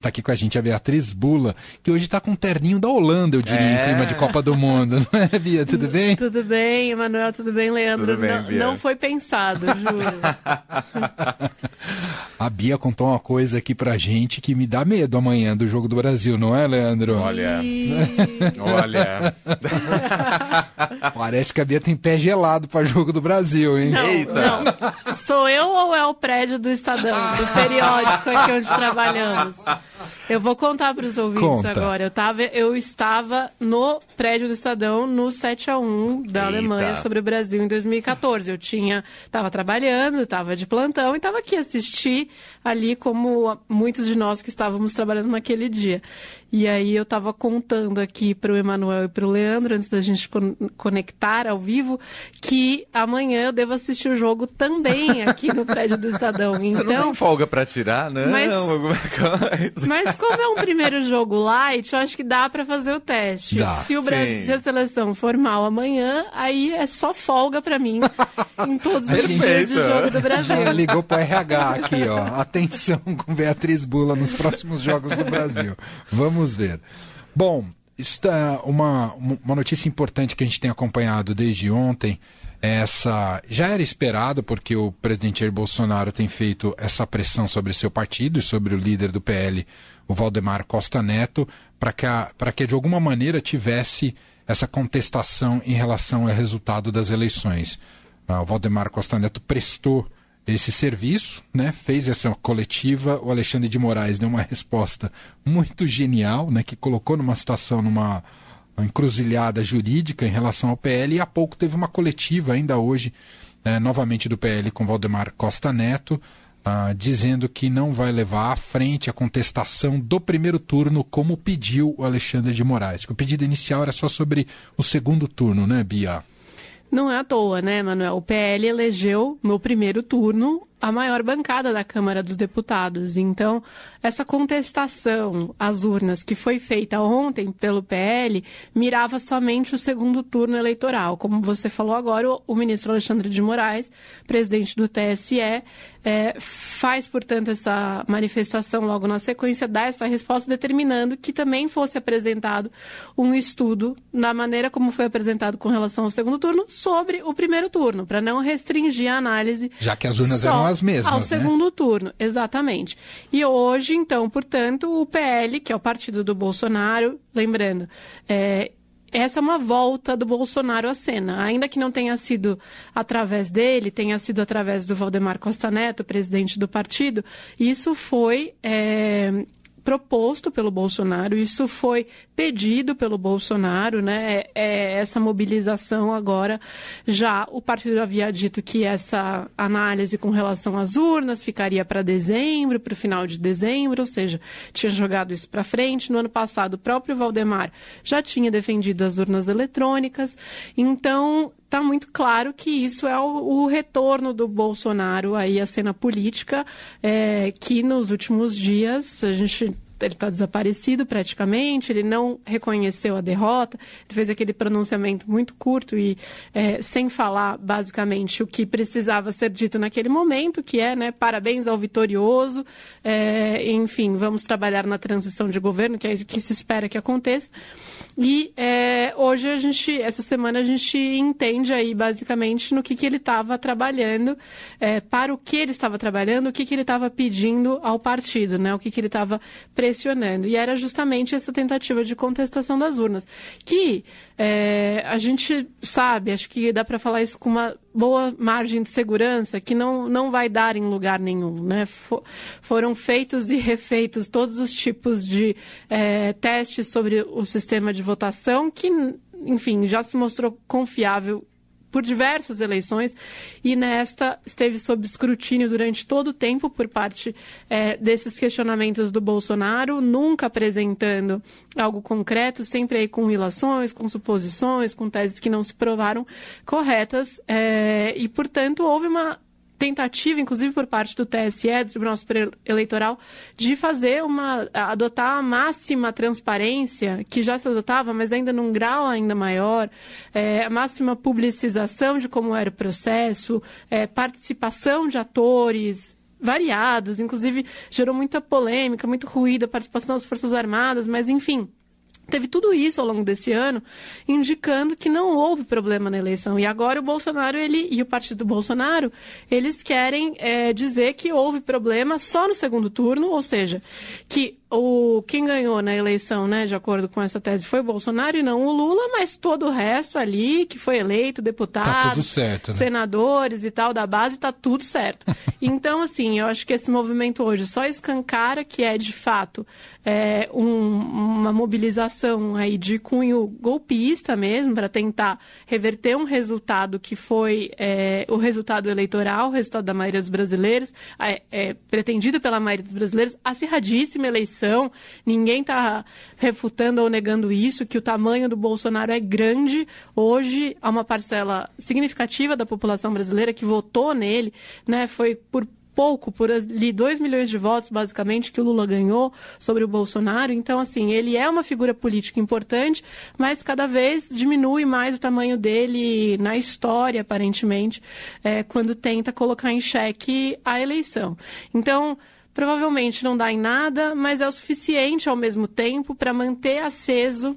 Tá aqui com a gente a Beatriz Bula, que hoje tá com um terninho da Holanda, eu diria, é. em clima de Copa do Mundo, não é, Bia? Tudo bem? Tudo bem, Emanuel, tudo bem, Leandro? Tudo bem, não, não, foi pensado, juro. a Bia contou uma coisa aqui pra gente que me dá medo amanhã do Jogo do Brasil, não é, Leandro? Olha. Olha. Parece que a Bia tem pé gelado pra Jogo do Brasil, hein? Não, Eita. Não. Sou eu ou é o prédio do Estadão, do periódico aqui onde trabalhamos? Eu vou contar para os ouvintes Conta. agora. Eu, tava, eu estava no prédio do Estadão no 7 a 1 da Eita. Alemanha sobre o Brasil em 2014. Eu tinha, estava trabalhando, estava de plantão e estava aqui assistir ali como muitos de nós que estávamos trabalhando naquele dia. E aí eu estava contando aqui para o Emanuel e para o Leandro, antes da gente conectar ao vivo, que amanhã eu devo assistir o jogo também aqui no prédio do Estadão. Então, Você não tem então, folga para tirar, não? Mas, mas como é um primeiro jogo light, eu acho que dá para fazer o teste. Dá. Se o Brasil, se a seleção for mal amanhã, aí é só folga para mim em todos os dias de jogo do Brasil. Já ligou para RH aqui, ó. Atenção com Beatriz Bula nos próximos jogos do Brasil. Vamos Vamos ver. Bom, está uma, uma notícia importante que a gente tem acompanhado desde ontem. Essa já era esperado porque o presidente Jair Bolsonaro tem feito essa pressão sobre seu partido e sobre o líder do PL, o Valdemar Costa Neto, para que, que de alguma maneira tivesse essa contestação em relação ao resultado das eleições. Ah, o Valdemar Costa Neto prestou esse serviço, né? Fez essa coletiva, o Alexandre de Moraes deu uma resposta muito genial, né? Que colocou numa situação, numa encruzilhada jurídica em relação ao PL e há pouco teve uma coletiva ainda hoje, é, novamente do PL com Valdemar Costa Neto, ah, dizendo que não vai levar à frente a contestação do primeiro turno como pediu o Alexandre de Moraes. O pedido inicial era só sobre o segundo turno, né, Bia? Não é à toa, né, Manuel? O PL elegeu no primeiro turno a maior bancada da Câmara dos Deputados. Então, essa contestação às urnas que foi feita ontem pelo PL mirava somente o segundo turno eleitoral. Como você falou agora, o, ministro Alexandre de Moraes, presidente do TSE, é, faz, portanto, essa manifestação logo na sequência, dá essa resposta determinando que também fosse apresentado um estudo na maneira como foi apresentado com relação ao segundo turno sobre o primeiro turno, para não restringir a análise. Já que as urnas eram as mesmas. Ao né? segundo turno, exatamente. E hoje, então, portanto, o PL, que é o partido do Bolsonaro, lembrando, é, essa é uma volta do Bolsonaro à cena. Ainda que não tenha sido através dele, tenha sido através do Valdemar Costa Neto, presidente do partido, isso foi é, proposto pelo Bolsonaro, isso foi pedido pelo Bolsonaro, né? É, é, essa mobilização agora. Já o partido havia dito que essa análise com relação às urnas ficaria para dezembro, para o final de dezembro, ou seja, tinha jogado isso para frente. No ano passado, o próprio Valdemar já tinha defendido as urnas eletrônicas. Então, está muito claro que isso é o, o, retorno do Bolsonaro aí à cena política, é, que nos últimos dias a gente ele está desaparecido praticamente, ele não reconheceu a derrota, ele fez aquele pronunciamento muito curto e é, sem falar basicamente o que precisava ser dito naquele momento, que é, né, parabéns ao vitorioso, é, enfim, vamos trabalhar na transição de governo, que é isso que se espera que aconteça. E é, hoje a gente, essa semana a gente entende aí basicamente no que, que ele estava trabalhando, é, para o que ele estava trabalhando, o que, que ele estava pedindo ao partido, né? O que, que ele estava pressionando. E era justamente essa tentativa de contestação das urnas, que é, a gente sabe, acho que dá para falar isso com uma boa margem de segurança, que não, não vai dar em lugar nenhum. Né? For, foram feitos e refeitos todos os tipos de é, testes sobre o sistema de votação, que, enfim, já se mostrou confiável por diversas eleições e nesta esteve sob escrutínio durante todo o tempo por parte é, desses questionamentos do Bolsonaro, nunca apresentando algo concreto, sempre aí com ilações, com suposições, com teses que não se provaram corretas é, e, portanto, houve uma tentativa, inclusive por parte do TSE, do Tribunal Superior Eleitoral, de fazer uma, adotar a máxima transparência, que já se adotava, mas ainda num grau ainda maior, é, a máxima publicização de como era o processo, é, participação de atores, variados, inclusive gerou muita polêmica, muito ruído a participação das Forças Armadas, mas enfim. Teve tudo isso ao longo desse ano, indicando que não houve problema na eleição. E agora o Bolsonaro ele, e o partido do Bolsonaro, eles querem é, dizer que houve problema só no segundo turno, ou seja, que o quem ganhou na eleição, né, de acordo com essa tese, foi o Bolsonaro e não o Lula, mas todo o resto ali que foi eleito, deputado, tá certo, né? senadores e tal da base, tá tudo certo. então, assim, eu acho que esse movimento hoje só escancara que é de fato é, um, uma mobilização aí de cunho golpista mesmo para tentar reverter um resultado que foi é, o resultado eleitoral, o resultado da maioria dos brasileiros, é, é pretendido pela maioria dos brasileiros, acirradíssima eleição ninguém está refutando ou negando isso, que o tamanho do Bolsonaro é grande. Hoje, há uma parcela significativa da população brasileira que votou nele, né? Foi por pouco, por ali 2 milhões de votos, basicamente, que o Lula ganhou sobre o Bolsonaro. Então, assim, ele é uma figura política importante, mas cada vez diminui mais o tamanho dele na história, aparentemente, é, quando tenta colocar em xeque a eleição. Então, provavelmente não dá em nada, mas é o suficiente ao mesmo tempo para manter aceso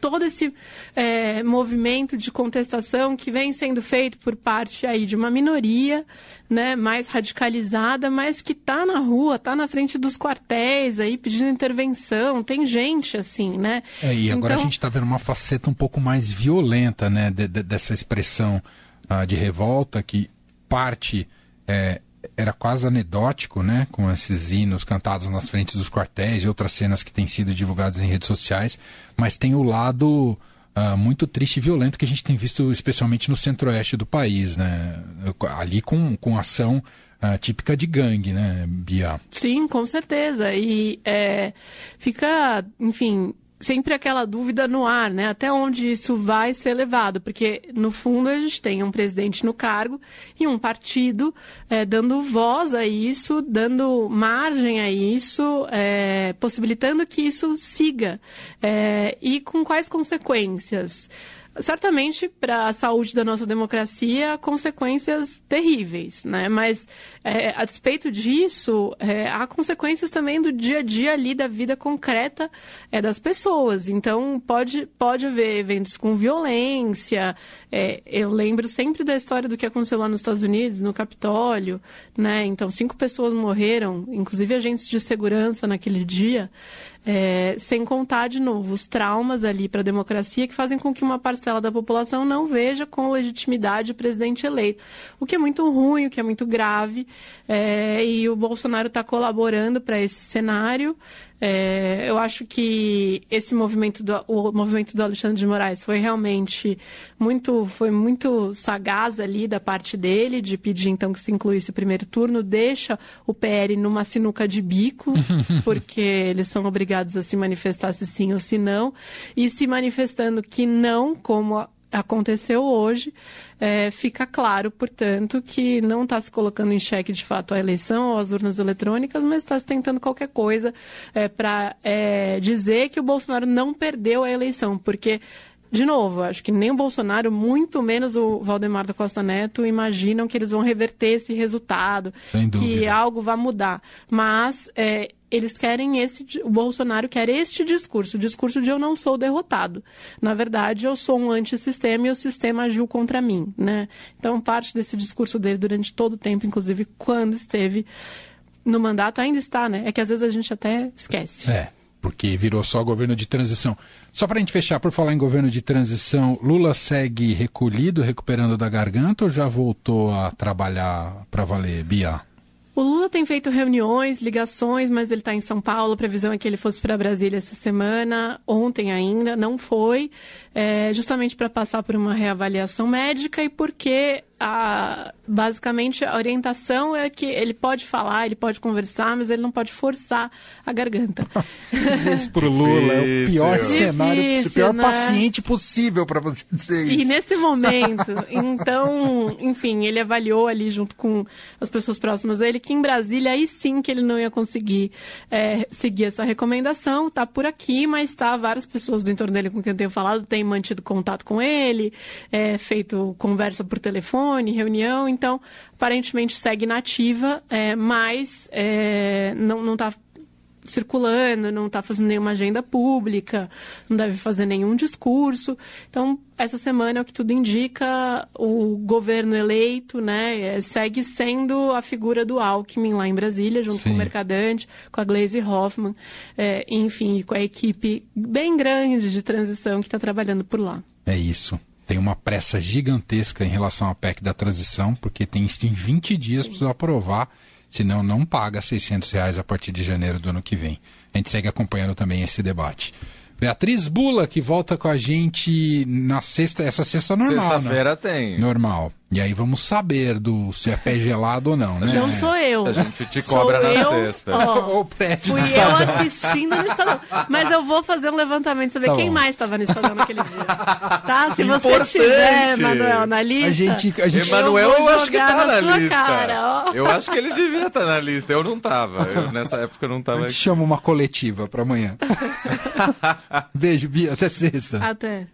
todo esse é, movimento de contestação que vem sendo feito por parte aí de uma minoria, né, mais radicalizada, mas que está na rua, está na frente dos quartéis aí pedindo intervenção. Tem gente assim, né? É, e agora então... a gente está vendo uma faceta um pouco mais violenta, né, de, de, dessa expressão uh, de revolta que parte é, era quase anedótico, né? Com esses hinos cantados nas frentes dos quartéis e outras cenas que têm sido divulgadas em redes sociais, mas tem o lado uh, muito triste e violento que a gente tem visto, especialmente no centro-oeste do país, né? Ali com, com ação uh, típica de gangue, né, Bia? Sim, com certeza. E é, fica, enfim, sempre aquela dúvida no ar, né? Até onde isso vai ser levado? Porque, no fundo, a gente tem um presidente no cargo e um partido é, dando voz a isso, dando margem a isso, é, possibilitando que isso siga. É, e com quais consequências? Certamente para a saúde da nossa democracia consequências terríveis, né? Mas é, a despeito disso, é, há consequências também do dia a dia ali da vida concreta é, das pessoas. Então pode pode haver eventos com violência. É, eu lembro sempre da história do que aconteceu lá nos Estados Unidos, no Capitólio, né? Então cinco pessoas morreram, inclusive agentes de segurança naquele dia. É, sem contar, de novo, os traumas ali para a democracia que fazem com que uma parcela da população não veja com legitimidade o presidente eleito. O que é muito ruim, o que é muito grave. É, e o Bolsonaro está colaborando para esse cenário. É, eu acho que esse movimento do, o movimento do Alexandre de Moraes foi realmente muito, foi muito sagaz ali da parte dele, de pedir então que se incluísse o primeiro turno, deixa o PL numa sinuca de bico, porque eles são obrigados a se manifestar se sim ou se não, e se manifestando que não, como aconteceu hoje, é, fica claro, portanto, que não está se colocando em xeque de fato a eleição ou as urnas eletrônicas, mas está se tentando qualquer coisa é, para é, dizer que o Bolsonaro não perdeu a eleição, porque de novo, acho que nem o Bolsonaro, muito menos o Valdemar da Costa Neto, imaginam que eles vão reverter esse resultado, que algo vai mudar. Mas é, eles querem esse, o Bolsonaro quer este discurso, o discurso de eu não sou derrotado. Na verdade, eu sou um antissistema e o sistema agiu contra mim, né? Então, parte desse discurso dele durante todo o tempo, inclusive quando esteve no mandato, ainda está, né? É que às vezes a gente até esquece. É porque virou só governo de transição. Só para a gente fechar, por falar em governo de transição, Lula segue recolhido, recuperando da garganta ou já voltou a trabalhar para valer, Bia? O Lula tem feito reuniões, ligações, mas ele está em São Paulo. A previsão é que ele fosse para Brasília essa semana. Ontem ainda não foi, é, justamente para passar por uma reavaliação médica e porque a, basicamente a orientação é que ele pode falar, ele pode conversar, mas ele não pode forçar a garganta. Isso pro Lula é o pior Difícil, cenário, o pior né? paciente possível para você dizer isso. E nesse momento, então, enfim, ele avaliou ali junto com as pessoas próximas dele que em Brasília aí sim que ele não ia conseguir é, seguir essa recomendação, tá por aqui, mas tá várias pessoas do entorno dele com quem eu tenho falado têm mantido contato com ele, é, feito conversa por telefone telefone, reunião, então aparentemente segue nativa, é, mas é, não está circulando, não está fazendo nenhuma agenda pública, não deve fazer nenhum discurso. Então, essa semana, é o que tudo indica, o governo eleito né, é, segue sendo a figura do Alckmin lá em Brasília, junto Sim. com o Mercadante, com a Glaze Hoffman, é, enfim, com a equipe bem grande de transição que está trabalhando por lá. É isso tem uma pressa gigantesca em relação à PEC da transição, porque tem isso em 20 dias para aprovar senão não paga 600 reais a partir de janeiro do ano que vem. A gente segue acompanhando também esse debate. Beatriz Bula, que volta com a gente na sexta, essa sexta normal. Né? Sexta-feira né? tem. Normal. E aí vamos saber do se é pé gelado ou não, né? Não sou eu. A gente te cobra sou na eu, sexta. Ó, o fui eu assistindo no Estadão. Mas eu vou fazer um levantamento, saber tá quem mais estava no Estadão naquele dia. Tá? Se você Importante. tiver, Manuel, na lista. A gente, a gente... Emanuel, eu, eu acho que tá na, na lista. Cara, eu acho que ele devia estar tá na lista. Eu não tava. Eu, nessa época eu não tava. A gente chama uma coletiva para amanhã. Beijo, Bia. Até sexta. Até.